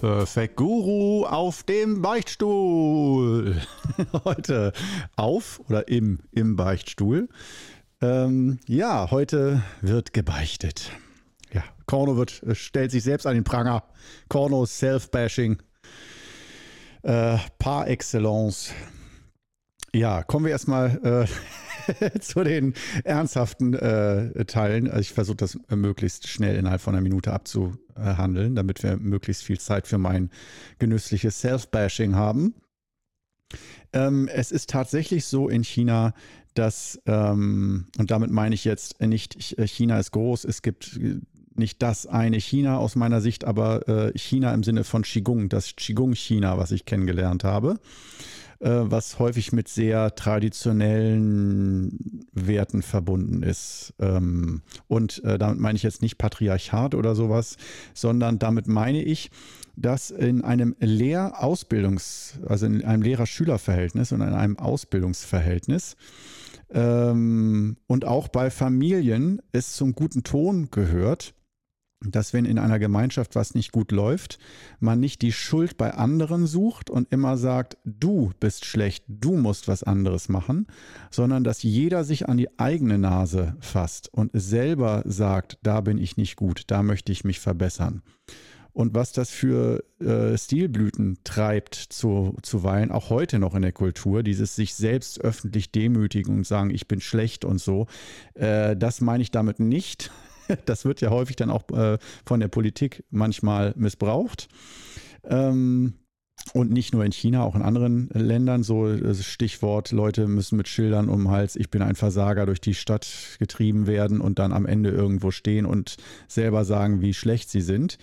Perfekt Guru auf dem Beichtstuhl. heute auf oder im, im Beichtstuhl. Ähm, ja, heute wird gebeichtet. Ja, Korno wird, äh, stellt sich selbst an den Pranger. Korno Self-Bashing. Äh, par excellence. Ja, kommen wir erstmal äh, zu den ernsthaften äh, Teilen. Also ich versuche das möglichst schnell innerhalb von einer Minute abzuhandeln, damit wir möglichst viel Zeit für mein genüssliches Self-Bashing haben. Ähm, es ist tatsächlich so in China, dass, ähm, und damit meine ich jetzt nicht, China ist groß, es gibt nicht das eine China aus meiner Sicht, aber äh, China im Sinne von Qigong, das Qigong-China, was ich kennengelernt habe. Äh, was häufig mit sehr traditionellen Werten verbunden ist. Ähm, und äh, damit meine ich jetzt nicht Patriarchat oder sowas, sondern damit meine ich, dass in einem Lehrausbildungs-, also in einem Lehrer-Schüler-Verhältnis und in einem Ausbildungsverhältnis ähm, und auch bei Familien es zum guten Ton gehört, dass wenn in einer Gemeinschaft was nicht gut läuft, man nicht die Schuld bei anderen sucht und immer sagt, du bist schlecht, du musst was anderes machen, sondern dass jeder sich an die eigene Nase fasst und selber sagt, da bin ich nicht gut, da möchte ich mich verbessern. Und was das für äh, Stilblüten treibt zu, zuweilen, auch heute noch in der Kultur, dieses sich selbst öffentlich demütigen und sagen, ich bin schlecht und so, äh, das meine ich damit nicht, das wird ja häufig dann auch äh, von der Politik manchmal missbraucht. Ähm, und nicht nur in China, auch in anderen Ländern. So äh, Stichwort, Leute müssen mit Schildern um den Hals, ich bin ein Versager, durch die Stadt getrieben werden und dann am Ende irgendwo stehen und selber sagen, wie schlecht sie sind.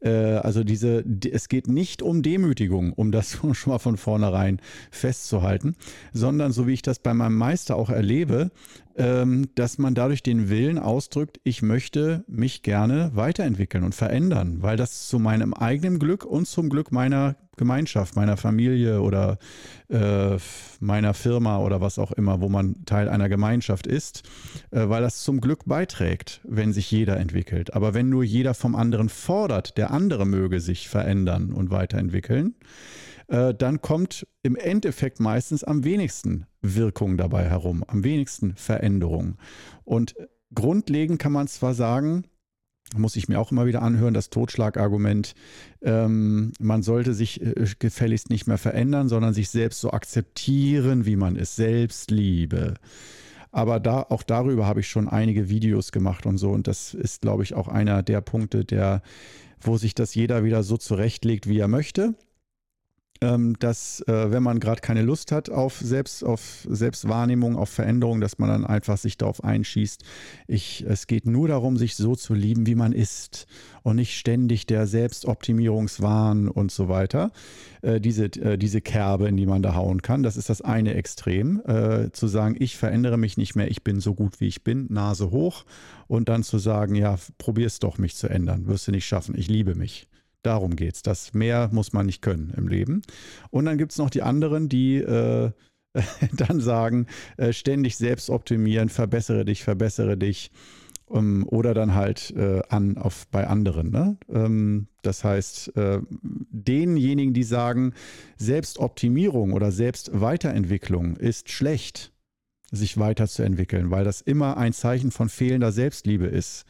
Äh, also diese, es geht nicht um Demütigung, um das schon mal von vornherein festzuhalten, sondern so wie ich das bei meinem Meister auch erlebe, ähm, dass man dadurch den Willen ausdrückt, ich möchte mich gerne weiterentwickeln und verändern, weil das zu meinem eigenen Glück und zum Glück meiner Gemeinschaft, meiner Familie oder äh, meiner Firma oder was auch immer, wo man Teil einer Gemeinschaft ist, äh, weil das zum Glück beiträgt, wenn sich jeder entwickelt. Aber wenn nur jeder vom anderen fordert, der andere möge sich verändern und weiterentwickeln, äh, dann kommt im Endeffekt meistens am wenigsten Wirkung dabei herum, am wenigsten Veränderung. Und grundlegend kann man zwar sagen, muss ich mir auch immer wieder anhören, das Totschlagargument, ähm, man sollte sich äh, gefälligst nicht mehr verändern, sondern sich selbst so akzeptieren, wie man ist, Selbstliebe. Aber da, auch darüber habe ich schon einige Videos gemacht und so. Und das ist, glaube ich, auch einer der Punkte, der, wo sich das jeder wieder so zurechtlegt, wie er möchte dass äh, wenn man gerade keine Lust hat auf, Selbst, auf Selbstwahrnehmung, auf Veränderung, dass man dann einfach sich darauf einschießt. Ich, es geht nur darum, sich so zu lieben, wie man ist und nicht ständig der Selbstoptimierungswahn und so weiter. Äh, diese, äh, diese Kerbe, in die man da hauen kann, das ist das eine Extrem. Äh, zu sagen, ich verändere mich nicht mehr, ich bin so gut, wie ich bin, Nase hoch und dann zu sagen, ja, probier's doch, mich zu ändern, wirst du nicht schaffen, ich liebe mich. Darum geht es. Das mehr muss man nicht können im Leben. Und dann gibt es noch die anderen, die äh, dann sagen, äh, ständig selbst optimieren, verbessere dich, verbessere dich. Um, oder dann halt äh, an auf bei anderen. Ne? Ähm, das heißt, äh, denjenigen, die sagen, Selbstoptimierung oder Selbstweiterentwicklung ist schlecht, sich weiterzuentwickeln, weil das immer ein Zeichen von fehlender Selbstliebe ist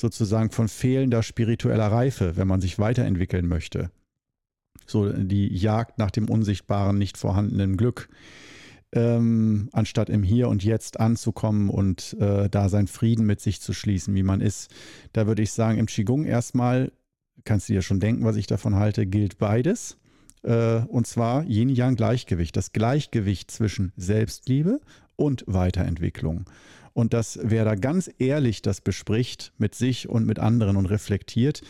sozusagen von fehlender spiritueller Reife, wenn man sich weiterentwickeln möchte. So die Jagd nach dem unsichtbaren, nicht vorhandenen Glück, ähm, anstatt im Hier und Jetzt anzukommen und äh, da seinen Frieden mit sich zu schließen, wie man ist. Da würde ich sagen, im Qigong erstmal, kannst du dir schon denken, was ich davon halte, gilt beides. Äh, und zwar Yin-Yang-Gleichgewicht, das Gleichgewicht zwischen Selbstliebe und Weiterentwicklung. Und dass wer da ganz ehrlich das bespricht mit sich und mit anderen und reflektiert,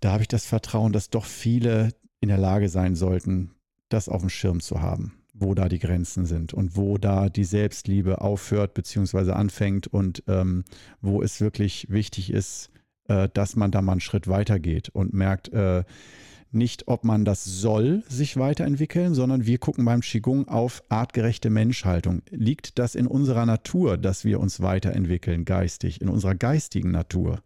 da habe ich das Vertrauen, dass doch viele in der Lage sein sollten, das auf dem Schirm zu haben, wo da die Grenzen sind und wo da die Selbstliebe aufhört bzw. anfängt und ähm, wo es wirklich wichtig ist, äh, dass man da mal einen Schritt weiter geht und merkt, äh, nicht, ob man das soll, sich weiterentwickeln, sondern wir gucken beim Qigong auf artgerechte Menschhaltung. Liegt das in unserer Natur, dass wir uns weiterentwickeln, geistig, in unserer geistigen Natur?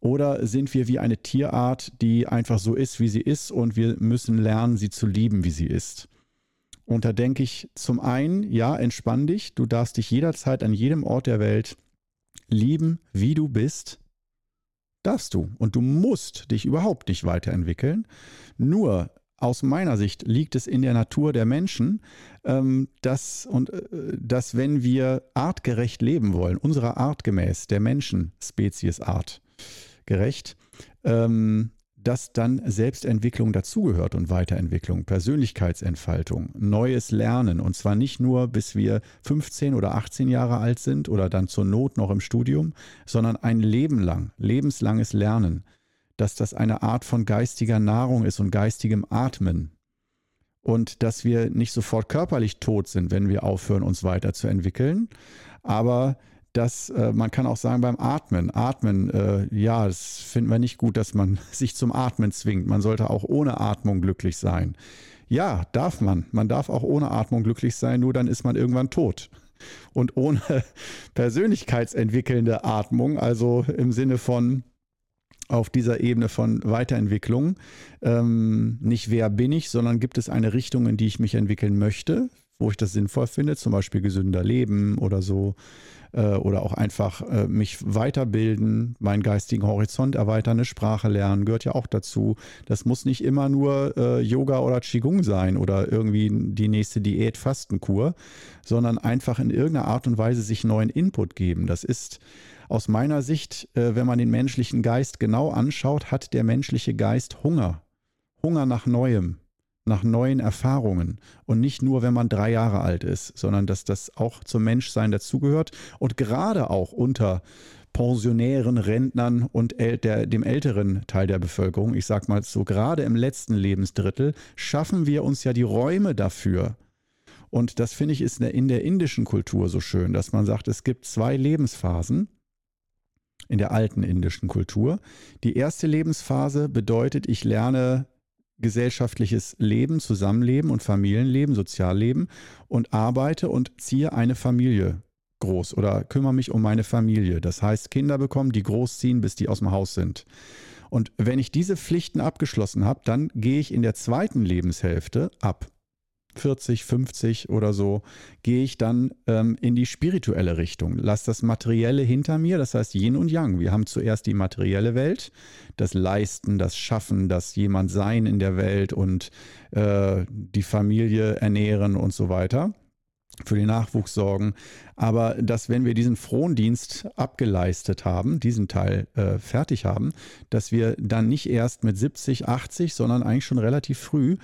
Oder sind wir wie eine Tierart, die einfach so ist, wie sie ist und wir müssen lernen, sie zu lieben, wie sie ist? Und da denke ich zum einen, ja, entspann dich, du darfst dich jederzeit an jedem Ort der Welt lieben, wie du bist. Darfst du. Und du musst dich überhaupt nicht weiterentwickeln. Nur aus meiner Sicht liegt es in der Natur der Menschen, ähm, dass, und, äh, dass wenn wir artgerecht leben wollen, unserer Art gemäß, der Menschen, Spezies Art gerecht, ähm, dass dann Selbstentwicklung dazugehört und Weiterentwicklung, Persönlichkeitsentfaltung, neues Lernen. Und zwar nicht nur, bis wir 15 oder 18 Jahre alt sind oder dann zur Not noch im Studium, sondern ein Leben lang, lebenslanges Lernen, dass das eine Art von geistiger Nahrung ist und geistigem Atmen. Und dass wir nicht sofort körperlich tot sind, wenn wir aufhören, uns weiterzuentwickeln, aber dass äh, man kann auch sagen beim Atmen, Atmen, äh, ja, das finden wir nicht gut, dass man sich zum Atmen zwingt. Man sollte auch ohne Atmung glücklich sein. Ja, darf man. Man darf auch ohne Atmung glücklich sein, nur dann ist man irgendwann tot. Und ohne persönlichkeitsentwickelnde Atmung, also im Sinne von auf dieser Ebene von Weiterentwicklung, ähm, nicht wer bin ich, sondern gibt es eine Richtung, in die ich mich entwickeln möchte, wo ich das sinnvoll finde, zum Beispiel gesünder leben oder so äh, oder auch einfach äh, mich weiterbilden, meinen geistigen Horizont erweitern, eine Sprache lernen, gehört ja auch dazu. Das muss nicht immer nur äh, Yoga oder Qigong sein oder irgendwie die nächste Diät-Fastenkur, sondern einfach in irgendeiner Art und Weise sich neuen Input geben. Das ist aus meiner Sicht, äh, wenn man den menschlichen Geist genau anschaut, hat der menschliche Geist Hunger. Hunger nach Neuem nach neuen Erfahrungen und nicht nur, wenn man drei Jahre alt ist, sondern dass das auch zum Menschsein dazugehört und gerade auch unter Pensionären, Rentnern und der, dem älteren Teil der Bevölkerung, ich sag mal so gerade im letzten Lebensdrittel, schaffen wir uns ja die Räume dafür. Und das finde ich ist in der indischen Kultur so schön, dass man sagt, es gibt zwei Lebensphasen in der alten indischen Kultur. Die erste Lebensphase bedeutet, ich lerne gesellschaftliches Leben, Zusammenleben und Familienleben, Sozialleben und arbeite und ziehe eine Familie groß oder kümmere mich um meine Familie. Das heißt, Kinder bekommen, die großziehen, bis die aus dem Haus sind. Und wenn ich diese Pflichten abgeschlossen habe, dann gehe ich in der zweiten Lebenshälfte ab. 40, 50 oder so, gehe ich dann ähm, in die spirituelle Richtung. Lass das Materielle hinter mir, das heißt Yin und Yang. Wir haben zuerst die materielle Welt, das Leisten, das Schaffen, das jemand sein in der Welt und äh, die Familie ernähren und so weiter für den Nachwuchs sorgen. Aber dass, wenn wir diesen Frondienst abgeleistet haben, diesen Teil äh, fertig haben, dass wir dann nicht erst mit 70, 80, sondern eigentlich schon relativ früh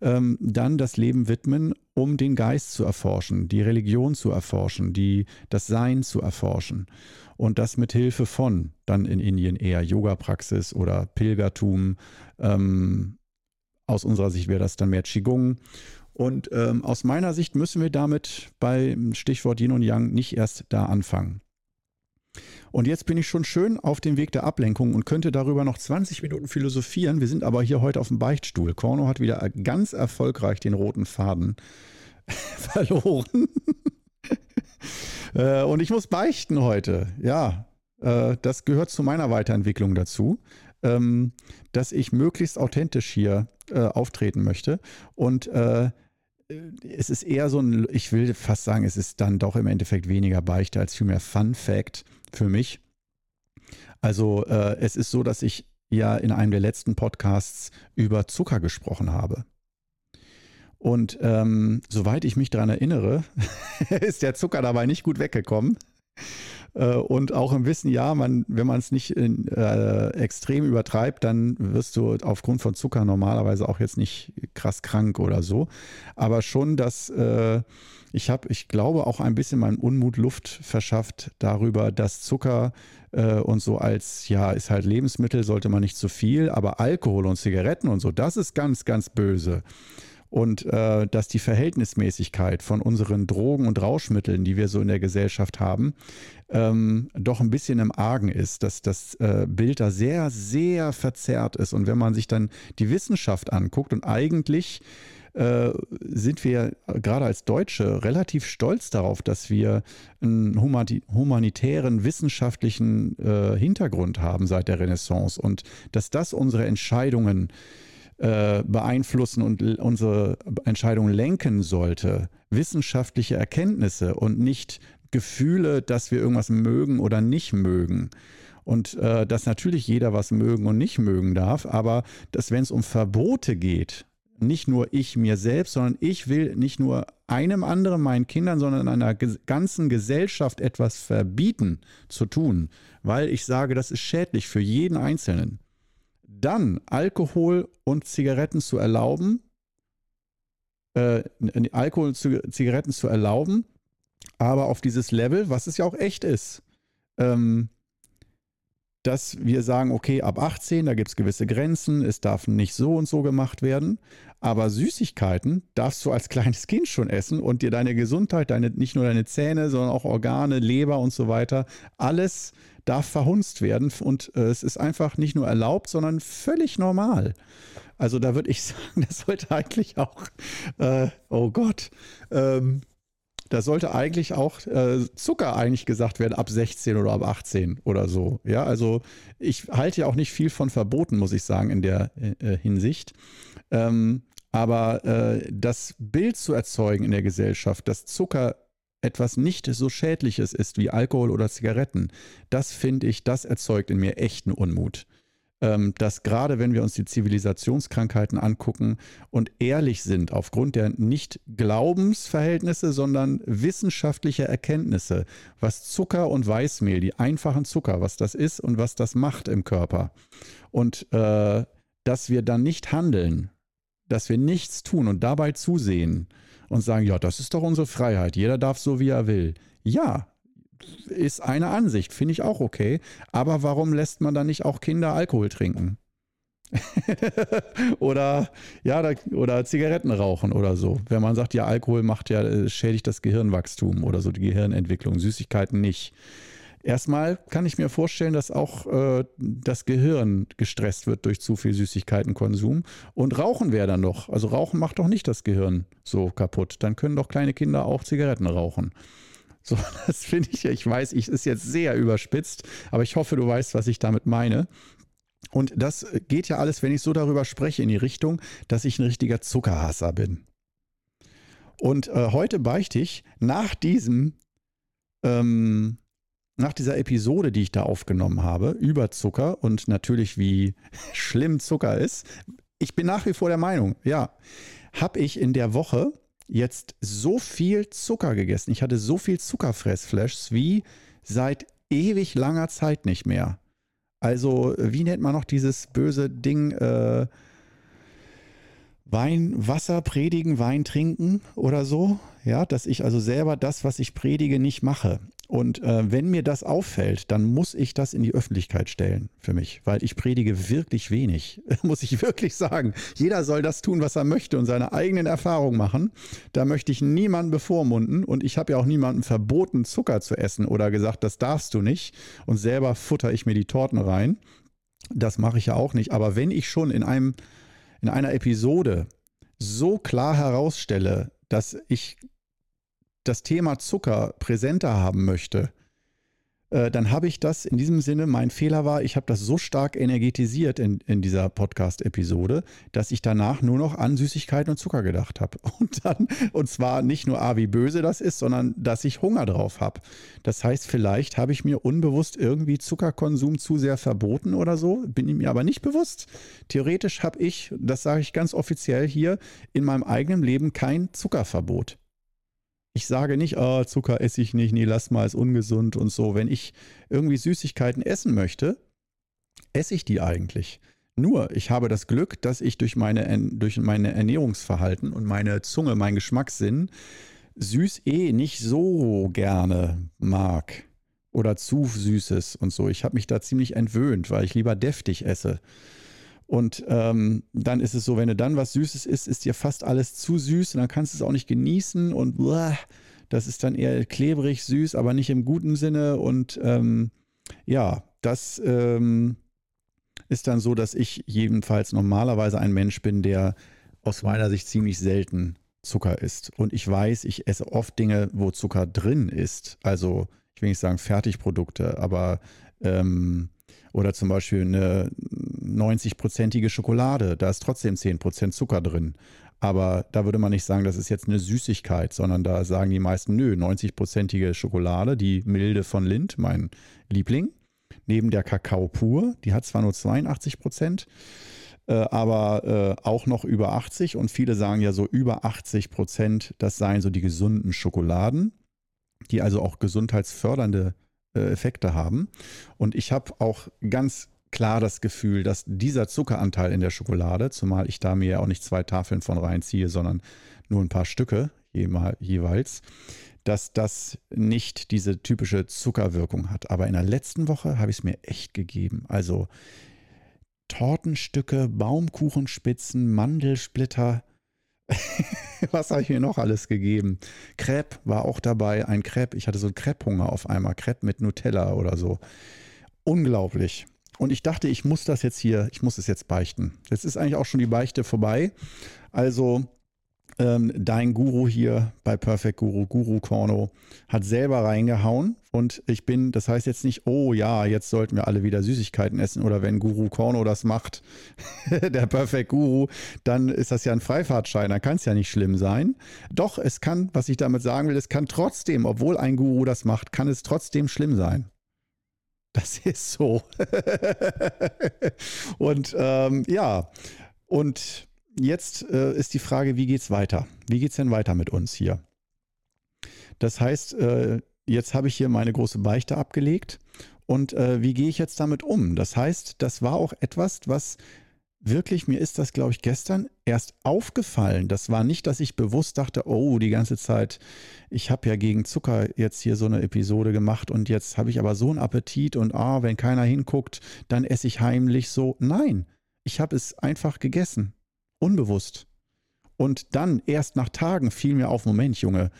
ähm, dann das Leben widmen, um den Geist zu erforschen, die Religion zu erforschen, die, das Sein zu erforschen. Und das mit Hilfe von dann in Indien eher Yoga-Praxis oder Pilgertum. Ähm, aus unserer Sicht wäre das dann mehr Qigong und ähm, aus meiner Sicht müssen wir damit beim Stichwort Yin und Yang nicht erst da anfangen. Und jetzt bin ich schon schön auf dem Weg der Ablenkung und könnte darüber noch 20 Minuten philosophieren. Wir sind aber hier heute auf dem Beichtstuhl. Korno hat wieder ganz erfolgreich den roten Faden verloren. Äh, und ich muss beichten heute. Ja, äh, das gehört zu meiner Weiterentwicklung dazu, ähm, dass ich möglichst authentisch hier äh, auftreten möchte. Und es ist eher so ein, ich will fast sagen, es ist dann doch im Endeffekt weniger Beichte als vielmehr Fun Fact für mich. Also äh, es ist so, dass ich ja in einem der letzten Podcasts über Zucker gesprochen habe. Und ähm, soweit ich mich daran erinnere, ist der Zucker dabei nicht gut weggekommen. Äh, und auch im Wissen, ja, man, wenn man es nicht in, äh, extrem übertreibt, dann wirst du aufgrund von Zucker normalerweise auch jetzt nicht krass krank oder so. Aber schon, dass äh, ich habe, ich glaube, auch ein bisschen meinen Unmut Luft verschafft darüber, dass Zucker äh, und so als, ja, ist halt Lebensmittel, sollte man nicht zu viel, aber Alkohol und Zigaretten und so, das ist ganz, ganz böse und äh, dass die Verhältnismäßigkeit von unseren Drogen und Rauschmitteln, die wir so in der Gesellschaft haben, ähm, doch ein bisschen im Argen ist, dass das äh, Bild da sehr, sehr verzerrt ist. Und wenn man sich dann die Wissenschaft anguckt und eigentlich äh, sind wir gerade als Deutsche relativ stolz darauf, dass wir einen humanitären, wissenschaftlichen äh, Hintergrund haben seit der Renaissance und dass das unsere Entscheidungen äh, beeinflussen und unsere Entscheidungen lenken sollte. Wissenschaftliche Erkenntnisse und nicht Gefühle, dass wir irgendwas mögen oder nicht mögen und äh, dass natürlich jeder was mögen und nicht mögen darf, aber dass wenn es um Verbote geht, nicht nur ich mir selbst, sondern ich will nicht nur einem anderen, meinen Kindern, sondern einer ganzen Gesellschaft etwas verbieten zu tun, weil ich sage, das ist schädlich für jeden Einzelnen. Dann Alkohol und Zigaretten zu erlauben, äh, Alkohol und Zigaretten zu erlauben, aber auf dieses Level, was es ja auch echt ist. Ähm, dass wir sagen, okay, ab 18, da gibt es gewisse Grenzen, es darf nicht so und so gemacht werden. Aber Süßigkeiten darfst du als kleines Kind schon essen und dir deine Gesundheit, deine, nicht nur deine Zähne, sondern auch Organe, Leber und so weiter, alles darf verhunzt werden. Und äh, es ist einfach nicht nur erlaubt, sondern völlig normal. Also da würde ich sagen, das sollte eigentlich auch, äh, oh Gott, ähm, da sollte eigentlich auch äh, Zucker eigentlich gesagt werden ab 16 oder ab 18 oder so. Ja, also ich halte ja auch nicht viel von Verboten, muss ich sagen, in der äh, Hinsicht. Ähm, aber äh, das Bild zu erzeugen in der Gesellschaft, dass Zucker etwas nicht so Schädliches ist wie Alkohol oder Zigaretten, das finde ich, das erzeugt in mir echten Unmut. Ähm, dass gerade wenn wir uns die Zivilisationskrankheiten angucken und ehrlich sind aufgrund der nicht Glaubensverhältnisse, sondern wissenschaftlicher Erkenntnisse, was Zucker und Weißmehl, die einfachen Zucker, was das ist und was das macht im Körper. Und äh, dass wir dann nicht handeln, dass wir nichts tun und dabei zusehen und sagen, ja, das ist doch unsere Freiheit, jeder darf so, wie er will. Ja, ist eine Ansicht, finde ich auch okay. Aber warum lässt man dann nicht auch Kinder Alkohol trinken? oder ja, da, oder Zigaretten rauchen oder so. Wenn man sagt, ja, Alkohol macht ja, äh, schädigt das Gehirnwachstum oder so die Gehirnentwicklung, Süßigkeiten nicht. Erstmal kann ich mir vorstellen, dass auch äh, das Gehirn gestresst wird durch zu viel Süßigkeitenkonsum. Und Rauchen wäre dann noch. Also Rauchen macht doch nicht das Gehirn so kaputt. Dann können doch kleine Kinder auch Zigaretten rauchen. So, das finde ich, ich weiß, ich ist jetzt sehr überspitzt, aber ich hoffe, du weißt, was ich damit meine. Und das geht ja alles, wenn ich so darüber spreche, in die Richtung, dass ich ein richtiger Zuckerhasser bin. Und äh, heute beichte ich nach diesem, ähm, nach dieser Episode, die ich da aufgenommen habe, über Zucker und natürlich wie schlimm Zucker ist, ich bin nach wie vor der Meinung, ja, habe ich in der Woche jetzt so viel Zucker gegessen. Ich hatte so viel Zuckerfressflashs wie seit ewig langer Zeit nicht mehr. Also, wie nennt man noch dieses böse Ding? Äh, Wein, Wasser predigen, Wein trinken oder so. Ja, dass ich also selber das, was ich predige, nicht mache. Und äh, wenn mir das auffällt, dann muss ich das in die Öffentlichkeit stellen für mich, weil ich predige wirklich wenig, muss ich wirklich sagen. Jeder soll das tun, was er möchte und seine eigenen Erfahrungen machen. Da möchte ich niemanden bevormunden und ich habe ja auch niemandem verboten, Zucker zu essen oder gesagt, das darfst du nicht. Und selber futter ich mir die Torten rein. Das mache ich ja auch nicht. Aber wenn ich schon in einem, in einer Episode so klar herausstelle, dass ich das Thema Zucker präsenter haben möchte, äh, dann habe ich das in diesem Sinne, mein Fehler war, ich habe das so stark energetisiert in, in dieser Podcast-Episode, dass ich danach nur noch an Süßigkeiten und Zucker gedacht habe. Und dann, und zwar nicht nur A, wie böse das ist, sondern dass ich Hunger drauf habe. Das heißt, vielleicht habe ich mir unbewusst irgendwie Zuckerkonsum zu sehr verboten oder so, bin ich mir aber nicht bewusst. Theoretisch habe ich, das sage ich ganz offiziell hier, in meinem eigenen Leben kein Zuckerverbot. Ich sage nicht, oh, Zucker esse ich nicht, nee, lass mal, ist ungesund und so. Wenn ich irgendwie Süßigkeiten essen möchte, esse ich die eigentlich. Nur, ich habe das Glück, dass ich durch meine, durch meine Ernährungsverhalten und meine Zunge, mein Geschmackssinn, süß eh nicht so gerne mag. Oder zu süßes und so. Ich habe mich da ziemlich entwöhnt, weil ich lieber deftig esse. Und ähm, dann ist es so, wenn du dann was Süßes isst, ist dir fast alles zu süß und dann kannst du es auch nicht genießen und blah, das ist dann eher klebrig, süß, aber nicht im guten Sinne. Und ähm, ja, das ähm, ist dann so, dass ich jedenfalls normalerweise ein Mensch bin, der aus meiner Sicht ziemlich selten Zucker isst. Und ich weiß, ich esse oft Dinge, wo Zucker drin ist. Also, ich will nicht sagen Fertigprodukte, aber ähm, oder zum Beispiel eine 90-prozentige Schokolade, da ist trotzdem 10% Zucker drin. Aber da würde man nicht sagen, das ist jetzt eine Süßigkeit, sondern da sagen die meisten, nö, 90-prozentige Schokolade, die milde von Lind, mein Liebling, neben der Kakao pur, die hat zwar nur 82 Prozent, äh, aber äh, auch noch über 80 und viele sagen ja so über 80 Prozent, das seien so die gesunden Schokoladen, die also auch gesundheitsfördernde Effekte haben. Und ich habe auch ganz klar das Gefühl, dass dieser Zuckeranteil in der Schokolade, zumal ich da mir ja auch nicht zwei Tafeln von reinziehe, sondern nur ein paar Stücke jeweils, dass das nicht diese typische Zuckerwirkung hat. Aber in der letzten Woche habe ich es mir echt gegeben. Also Tortenstücke, Baumkuchenspitzen, Mandelsplitter. Was habe ich mir noch alles gegeben? Crepe war auch dabei, ein Crepe. Ich hatte so einen Crepe-Hunger auf einmal. Crepe mit Nutella oder so. Unglaublich. Und ich dachte, ich muss das jetzt hier, ich muss es jetzt beichten. Jetzt ist eigentlich auch schon die Beichte vorbei. Also ähm, dein Guru hier bei Perfect Guru, Guru Korno, hat selber reingehauen. Und ich bin, das heißt jetzt nicht, oh ja, jetzt sollten wir alle wieder Süßigkeiten essen. Oder wenn Guru Korno das macht, der Perfect Guru, dann ist das ja ein Freifahrtschein. Dann kann es ja nicht schlimm sein. Doch, es kann, was ich damit sagen will, es kann trotzdem, obwohl ein Guru das macht, kann es trotzdem schlimm sein. Das ist so. und ähm, ja, und jetzt äh, ist die Frage, wie geht es weiter? Wie geht es denn weiter mit uns hier? Das heißt, äh, jetzt habe ich hier meine große Beichte abgelegt und äh, wie gehe ich jetzt damit um? Das heißt, das war auch etwas, was wirklich, mir ist das, glaube ich, gestern erst aufgefallen. Das war nicht, dass ich bewusst dachte, oh, die ganze Zeit, ich habe ja gegen Zucker jetzt hier so eine Episode gemacht und jetzt habe ich aber so einen Appetit und ah, wenn keiner hinguckt, dann esse ich heimlich so. Nein, ich habe es einfach gegessen. Unbewusst. Und dann, erst nach Tagen, fiel mir auf, Moment, Junge,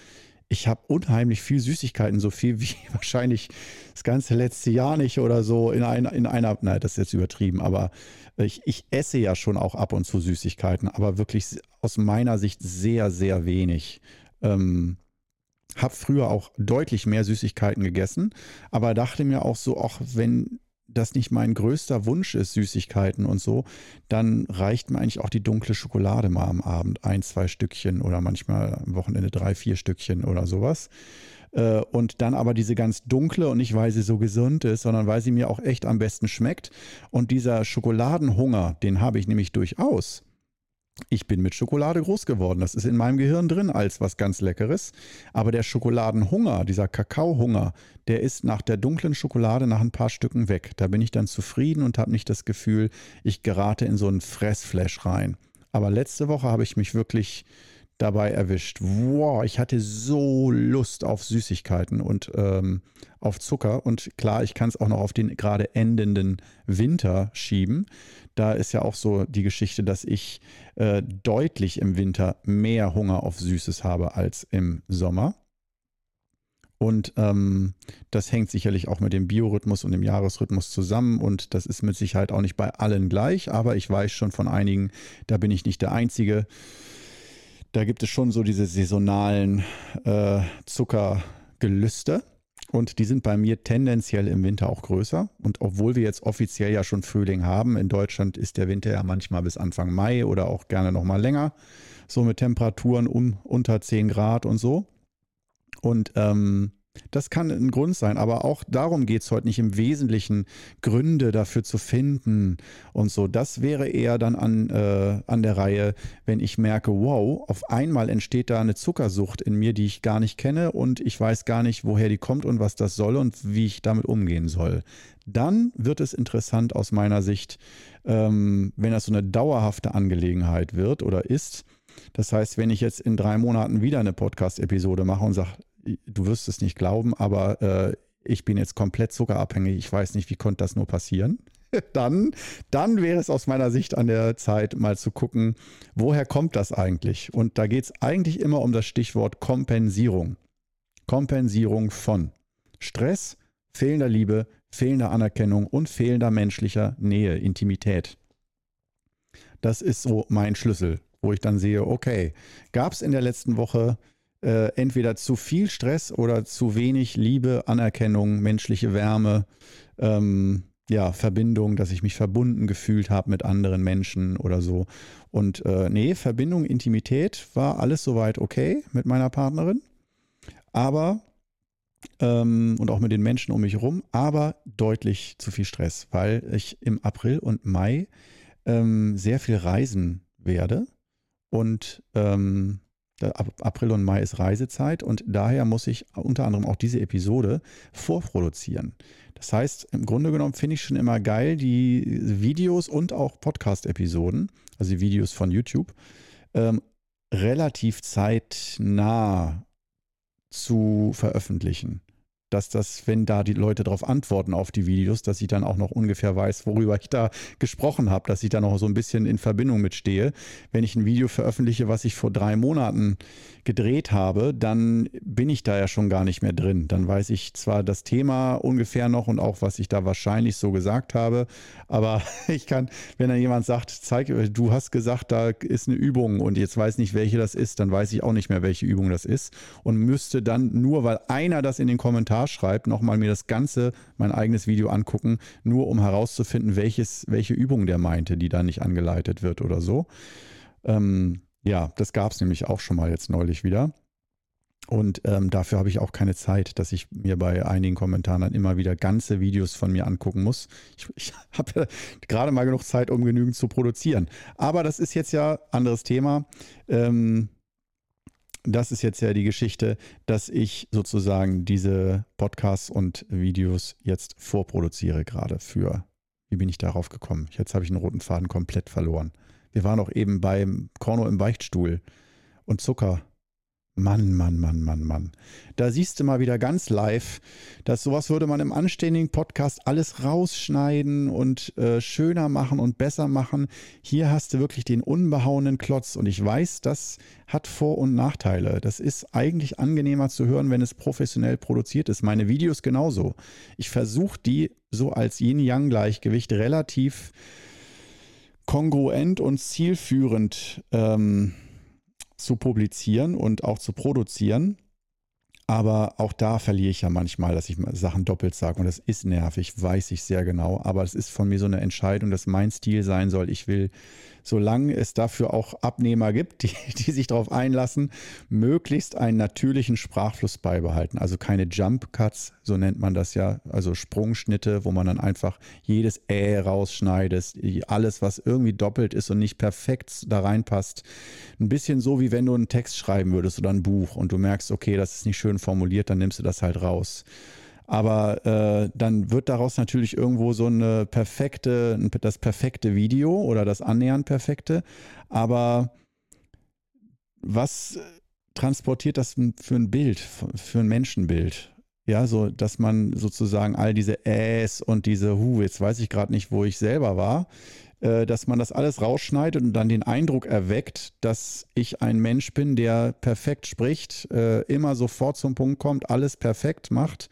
ich habe unheimlich viel Süßigkeiten, so viel wie wahrscheinlich das ganze letzte Jahr nicht oder so in einer, in einer, nein, das ist jetzt übertrieben, aber ich, ich esse ja schon auch ab und zu Süßigkeiten, aber wirklich aus meiner Sicht sehr, sehr wenig. Ähm, habe früher auch deutlich mehr Süßigkeiten gegessen, aber dachte mir auch so, auch wenn das nicht mein größter Wunsch ist, Süßigkeiten und so, dann reicht mir eigentlich auch die dunkle Schokolade mal am Abend. Ein, zwei Stückchen oder manchmal am Wochenende drei, vier Stückchen oder sowas. Äh, und dann aber diese ganz dunkle und nicht, weil sie so gesund ist, sondern weil sie mir auch echt am besten schmeckt. Und dieser Schokoladenhunger, den habe ich nämlich durchaus. Ich bin mit Schokolade groß geworden. Das ist in meinem Gehirn drin als was ganz Leckeres. Aber der Schokoladenhunger, dieser Kakaohunger, der ist nach der dunklen Schokolade nach ein paar Stücken weg. Da bin ich dann zufrieden und habe nicht das Gefühl, ich gerate in so einen Fressflash rein. Aber letzte Woche habe ich mich wirklich dabei erwischt. Wow, ich hatte so Lust auf Süßigkeiten und ähm, auf Zucker. Und klar, ich kann es auch noch auf den gerade endenden Winter schieben. Da ist ja auch so die Geschichte, dass ich äh, deutlich im Winter mehr Hunger auf Süßes habe als im Sommer. Und ähm, das hängt sicherlich auch mit dem Biorhythmus und dem Jahresrhythmus zusammen. Und das ist mit Sicherheit auch nicht bei allen gleich. Aber ich weiß schon von einigen, da bin ich nicht der Einzige da gibt es schon so diese saisonalen äh, Zuckergelüste. Und die sind bei mir tendenziell im Winter auch größer. Und obwohl wir jetzt offiziell ja schon Frühling haben, in Deutschland ist der Winter ja manchmal bis Anfang Mai oder auch gerne noch mal länger. So mit Temperaturen um unter 10 Grad und so. Und ähm, das kann ein Grund sein, aber auch darum geht es heute nicht im Wesentlichen, Gründe dafür zu finden und so. Das wäre eher dann an, äh, an der Reihe, wenn ich merke, wow, auf einmal entsteht da eine Zuckersucht in mir, die ich gar nicht kenne und ich weiß gar nicht, woher die kommt und was das soll und wie ich damit umgehen soll. Dann wird es interessant aus meiner Sicht, ähm, wenn das so eine dauerhafte Angelegenheit wird oder ist. Das heißt, wenn ich jetzt in drei Monaten wieder eine Podcast-Episode mache und sage, du wirst es nicht glauben, aber äh, ich bin jetzt komplett zuckerabhängig. Ich weiß nicht, wie konnte das nur passieren. Dann, dann wäre es aus meiner Sicht an der Zeit, mal zu gucken, woher kommt das eigentlich? Und da geht es eigentlich immer um das Stichwort Kompensierung. Kompensierung von Stress, fehlender Liebe, fehlender Anerkennung und fehlender menschlicher Nähe, Intimität. Das ist so mein Schlüssel wo ich dann sehe, okay, gab es in der letzten Woche äh, entweder zu viel Stress oder zu wenig Liebe, Anerkennung, menschliche Wärme, ähm, ja, Verbindung, dass ich mich verbunden gefühlt habe mit anderen Menschen oder so. Und äh, nee, Verbindung, Intimität war alles soweit okay mit meiner Partnerin. Aber ähm, und auch mit den Menschen um mich herum, aber deutlich zu viel Stress, weil ich im April und Mai ähm, sehr viel reisen werde. Und ähm, April und Mai ist Reisezeit und daher muss ich unter anderem auch diese Episode vorproduzieren. Das heißt, im Grunde genommen finde ich schon immer geil, die Videos und auch Podcast-Episoden, also die Videos von YouTube, ähm, relativ zeitnah zu veröffentlichen dass das, wenn da die Leute darauf antworten auf die Videos, dass ich dann auch noch ungefähr weiß, worüber ich da gesprochen habe, dass ich da noch so ein bisschen in Verbindung mitstehe. Wenn ich ein Video veröffentliche, was ich vor drei Monaten gedreht habe, dann bin ich da ja schon gar nicht mehr drin. Dann weiß ich zwar das Thema ungefähr noch und auch, was ich da wahrscheinlich so gesagt habe, aber ich kann, wenn dann jemand sagt, zeig, du hast gesagt, da ist eine Übung und jetzt weiß nicht, welche das ist, dann weiß ich auch nicht mehr, welche Übung das ist und müsste dann nur, weil einer das in den Kommentar schreibt, nochmal mir das ganze, mein eigenes Video angucken, nur um herauszufinden, welches, welche Übung der meinte, die da nicht angeleitet wird oder so. Ähm, ja, das gab es nämlich auch schon mal jetzt neulich wieder. Und ähm, dafür habe ich auch keine Zeit, dass ich mir bei einigen Kommentaren dann immer wieder ganze Videos von mir angucken muss. Ich, ich habe gerade mal genug Zeit, um genügend zu produzieren. Aber das ist jetzt ja anderes Thema. Ähm, das ist jetzt ja die Geschichte, dass ich sozusagen diese Podcasts und Videos jetzt vorproduziere, gerade für. Wie bin ich darauf gekommen? Jetzt habe ich einen roten Faden komplett verloren. Wir waren auch eben beim Korno im Beichtstuhl und Zucker. Mann, Mann, Mann, Mann, Mann. Da siehst du mal wieder ganz live, dass sowas würde man im anständigen Podcast alles rausschneiden und äh, schöner machen und besser machen. Hier hast du wirklich den unbehauenen Klotz und ich weiß, das hat Vor- und Nachteile. Das ist eigentlich angenehmer zu hören, wenn es professionell produziert ist. Meine Videos genauso. Ich versuche die so als Yin-Yang-Gleichgewicht relativ kongruent und zielführend ähm, zu publizieren und auch zu produzieren. Aber auch da verliere ich ja manchmal, dass ich Sachen doppelt sage. Und das ist nervig, weiß ich sehr genau. Aber es ist von mir so eine Entscheidung, dass mein Stil sein soll. Ich will solange es dafür auch Abnehmer gibt, die, die sich darauf einlassen, möglichst einen natürlichen Sprachfluss beibehalten. Also keine Jump Cuts, so nennt man das ja, also Sprungschnitte, wo man dann einfach jedes Ä rausschneidet, alles, was irgendwie doppelt ist und nicht perfekt da reinpasst. Ein bisschen so, wie wenn du einen Text schreiben würdest oder ein Buch und du merkst, okay, das ist nicht schön formuliert, dann nimmst du das halt raus. Aber äh, dann wird daraus natürlich irgendwo so eine perfekte, das perfekte Video oder das annähernd perfekte. Aber was transportiert das für ein Bild, für ein Menschenbild? Ja, so, dass man sozusagen all diese Äs und diese Hu, jetzt weiß ich gerade nicht, wo ich selber war, dass man das alles rausschneidet und dann den Eindruck erweckt, dass ich ein Mensch bin, der perfekt spricht, äh, immer sofort zum Punkt kommt, alles perfekt macht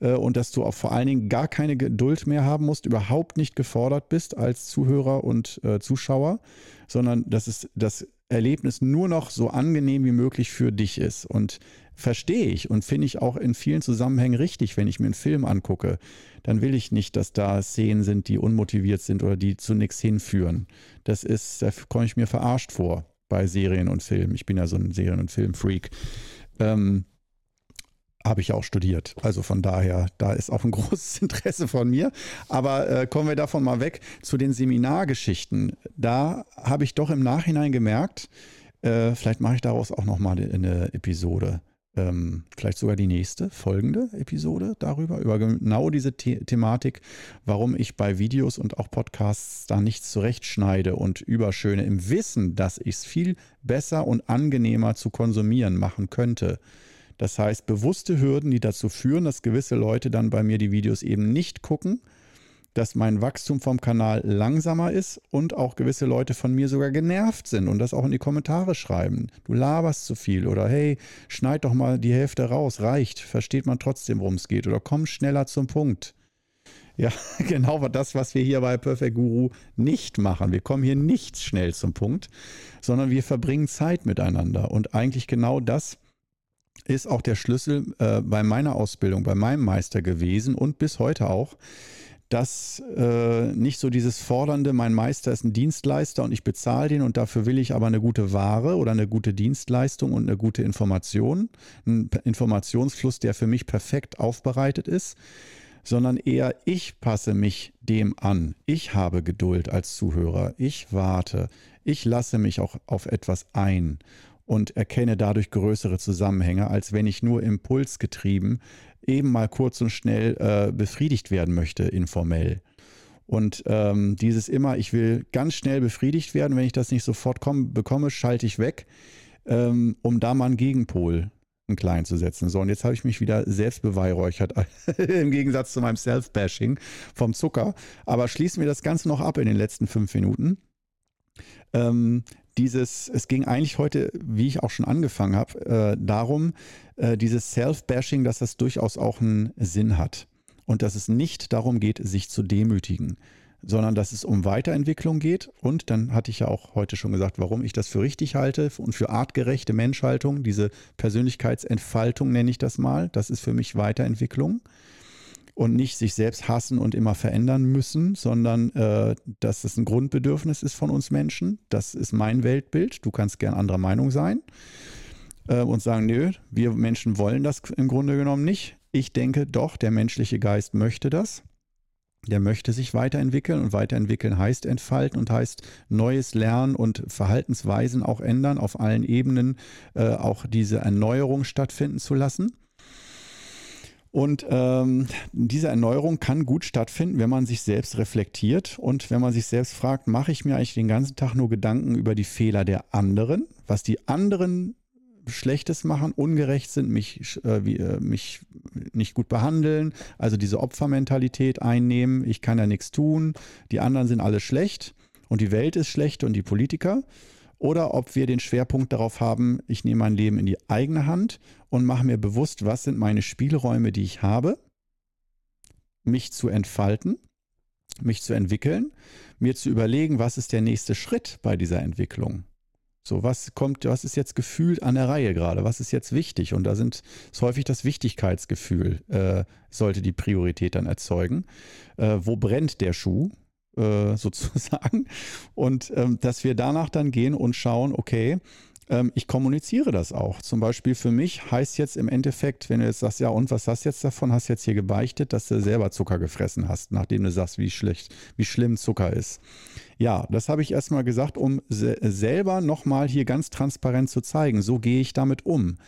äh, und dass du auch vor allen Dingen gar keine Geduld mehr haben musst, überhaupt nicht gefordert bist als Zuhörer und äh, Zuschauer, sondern dass es das Erlebnis nur noch so angenehm wie möglich für dich ist. Und verstehe ich und finde ich auch in vielen Zusammenhängen richtig, wenn ich mir einen Film angucke. Dann will ich nicht, dass da Szenen sind, die unmotiviert sind oder die zu nichts hinführen. Das ist, da komme ich mir verarscht vor bei Serien und Filmen. Ich bin ja so ein Serien- und Filmfreak. Ähm, habe ich auch studiert. Also von daher, da ist auch ein großes Interesse von mir. Aber äh, kommen wir davon mal weg zu den Seminargeschichten. Da habe ich doch im Nachhinein gemerkt, äh, vielleicht mache ich daraus auch nochmal eine Episode. Ähm, vielleicht sogar die nächste, folgende Episode darüber, über genau diese The Thematik, warum ich bei Videos und auch Podcasts da nichts zurechtschneide und überschöne, im Wissen, dass ich es viel besser und angenehmer zu konsumieren machen könnte. Das heißt, bewusste Hürden, die dazu führen, dass gewisse Leute dann bei mir die Videos eben nicht gucken, dass mein Wachstum vom Kanal langsamer ist und auch gewisse Leute von mir sogar genervt sind und das auch in die Kommentare schreiben. Du laberst zu viel oder hey, schneid doch mal die Hälfte raus, reicht, versteht man trotzdem, worum es geht oder komm schneller zum Punkt. Ja, genau das, was wir hier bei Perfect Guru nicht machen. Wir kommen hier nicht schnell zum Punkt, sondern wir verbringen Zeit miteinander. Und eigentlich genau das ist auch der Schlüssel äh, bei meiner Ausbildung, bei meinem Meister gewesen und bis heute auch, dass äh, nicht so dieses fordernde, mein Meister ist ein Dienstleister und ich bezahle den und dafür will ich aber eine gute Ware oder eine gute Dienstleistung und eine gute Information, ein Informationsfluss, der für mich perfekt aufbereitet ist, sondern eher ich passe mich dem an. Ich habe Geduld als Zuhörer, ich warte, ich lasse mich auch auf etwas ein und erkenne dadurch größere Zusammenhänge, als wenn ich nur impulsgetrieben eben mal kurz und schnell äh, befriedigt werden möchte, informell. Und ähm, dieses immer, ich will ganz schnell befriedigt werden, wenn ich das nicht sofort komm, bekomme, schalte ich weg, ähm, um da mal einen Gegenpol einen kleinen zu setzen. So, und jetzt habe ich mich wieder selbst beweihräuchert, im Gegensatz zu meinem Self-Bashing vom Zucker. Aber schließen wir das Ganze noch ab in den letzten fünf Minuten. Ähm, dieses, es ging eigentlich heute, wie ich auch schon angefangen habe, äh, darum, äh, dieses Self-Bashing, dass das durchaus auch einen Sinn hat. Und dass es nicht darum geht, sich zu demütigen, sondern dass es um Weiterentwicklung geht. Und dann hatte ich ja auch heute schon gesagt, warum ich das für richtig halte und für artgerechte Menschhaltung, diese Persönlichkeitsentfaltung nenne ich das mal, das ist für mich Weiterentwicklung und nicht sich selbst hassen und immer verändern müssen, sondern äh, dass es ein Grundbedürfnis ist von uns Menschen. Das ist mein Weltbild. Du kannst gern anderer Meinung sein äh, und sagen, nö, wir Menschen wollen das im Grunde genommen nicht. Ich denke doch, der menschliche Geist möchte das. Der möchte sich weiterentwickeln und weiterentwickeln heißt entfalten und heißt neues Lernen und Verhaltensweisen auch ändern, auf allen Ebenen äh, auch diese Erneuerung stattfinden zu lassen. Und ähm, diese Erneuerung kann gut stattfinden, wenn man sich selbst reflektiert und wenn man sich selbst fragt, mache ich mir eigentlich den ganzen Tag nur Gedanken über die Fehler der anderen, was die anderen Schlechtes machen, ungerecht sind, mich, äh, wie, äh, mich nicht gut behandeln, also diese Opfermentalität einnehmen, ich kann ja nichts tun, die anderen sind alle schlecht und die Welt ist schlecht und die Politiker oder ob wir den Schwerpunkt darauf haben, ich nehme mein Leben in die eigene Hand und mache mir bewusst, was sind meine Spielräume, die ich habe, mich zu entfalten, mich zu entwickeln, mir zu überlegen, was ist der nächste Schritt bei dieser Entwicklung. So, was kommt, was ist jetzt gefühlt an der Reihe gerade? Was ist jetzt wichtig? Und da sind ist häufig das Wichtigkeitsgefühl, äh, sollte die Priorität dann erzeugen. Äh, wo brennt der Schuh? Äh, sozusagen. Und ähm, dass wir danach dann gehen und schauen, okay, ähm, ich kommuniziere das auch. Zum Beispiel für mich heißt jetzt im Endeffekt, wenn du jetzt sagst, ja, und was hast du jetzt davon? Hast jetzt hier gebeichtet, dass du selber Zucker gefressen hast, nachdem du sagst, wie schlecht, wie schlimm Zucker ist. Ja, das habe ich erstmal gesagt, um se selber nochmal hier ganz transparent zu zeigen. So gehe ich damit um.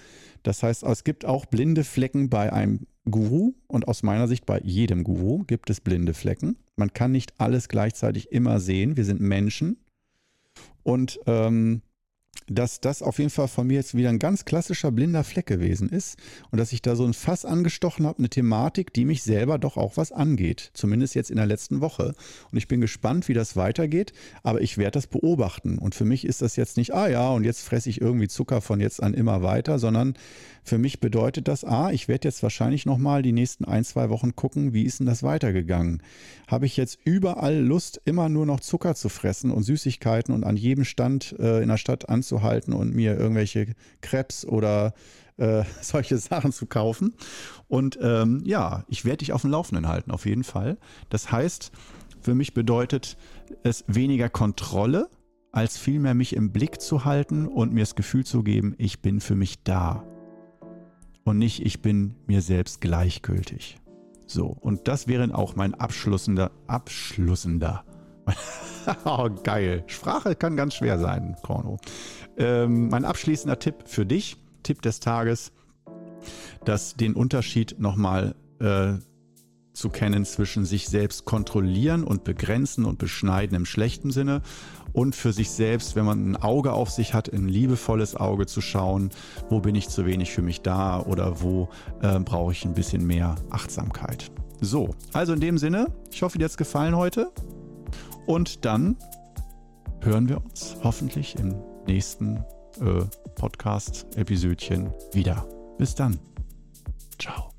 Das heißt, es gibt auch blinde Flecken bei einem Guru und aus meiner Sicht bei jedem Guru gibt es blinde Flecken. Man kann nicht alles gleichzeitig immer sehen. Wir sind Menschen. Und ähm, dass das auf jeden Fall von mir jetzt wieder ein ganz klassischer blinder Fleck gewesen ist und dass ich da so ein Fass angestochen habe, eine Thematik, die mich selber doch auch was angeht. Zumindest jetzt in der letzten Woche. Und ich bin gespannt, wie das weitergeht, aber ich werde das beobachten. Und für mich ist das jetzt nicht, ah ja, und jetzt fresse ich irgendwie Zucker von jetzt an immer weiter, sondern für mich bedeutet das, ah, ich werde jetzt wahrscheinlich nochmal die nächsten ein, zwei Wochen gucken, wie ist denn das weitergegangen? Habe ich jetzt überall Lust, immer nur noch Zucker zu fressen und Süßigkeiten und an jedem Stand äh, in der Stadt anzuhalten und mir irgendwelche Krebs oder äh, solche Sachen zu kaufen? Und ähm, ja, ich werde dich auf dem Laufenden halten, auf jeden Fall. Das heißt, für mich bedeutet es weniger Kontrolle, als vielmehr mich im Blick zu halten und mir das Gefühl zu geben, ich bin für mich da und nicht ich bin mir selbst gleichgültig. So, und das wäre auch mein abschlussender, abschlussender. oh, geil. Sprache kann ganz schwer sein, Korno. Ähm, mein abschließender Tipp für dich, Tipp des Tages, dass den Unterschied nochmal äh, zu kennen zwischen sich selbst kontrollieren und begrenzen und beschneiden im schlechten Sinne und für sich selbst, wenn man ein Auge auf sich hat, ein liebevolles Auge zu schauen, wo bin ich zu wenig für mich da oder wo äh, brauche ich ein bisschen mehr Achtsamkeit. So, also in dem Sinne, ich hoffe, dir hat es gefallen heute und dann hören wir uns hoffentlich im nächsten äh, Podcast-Episödchen wieder. Bis dann. Ciao.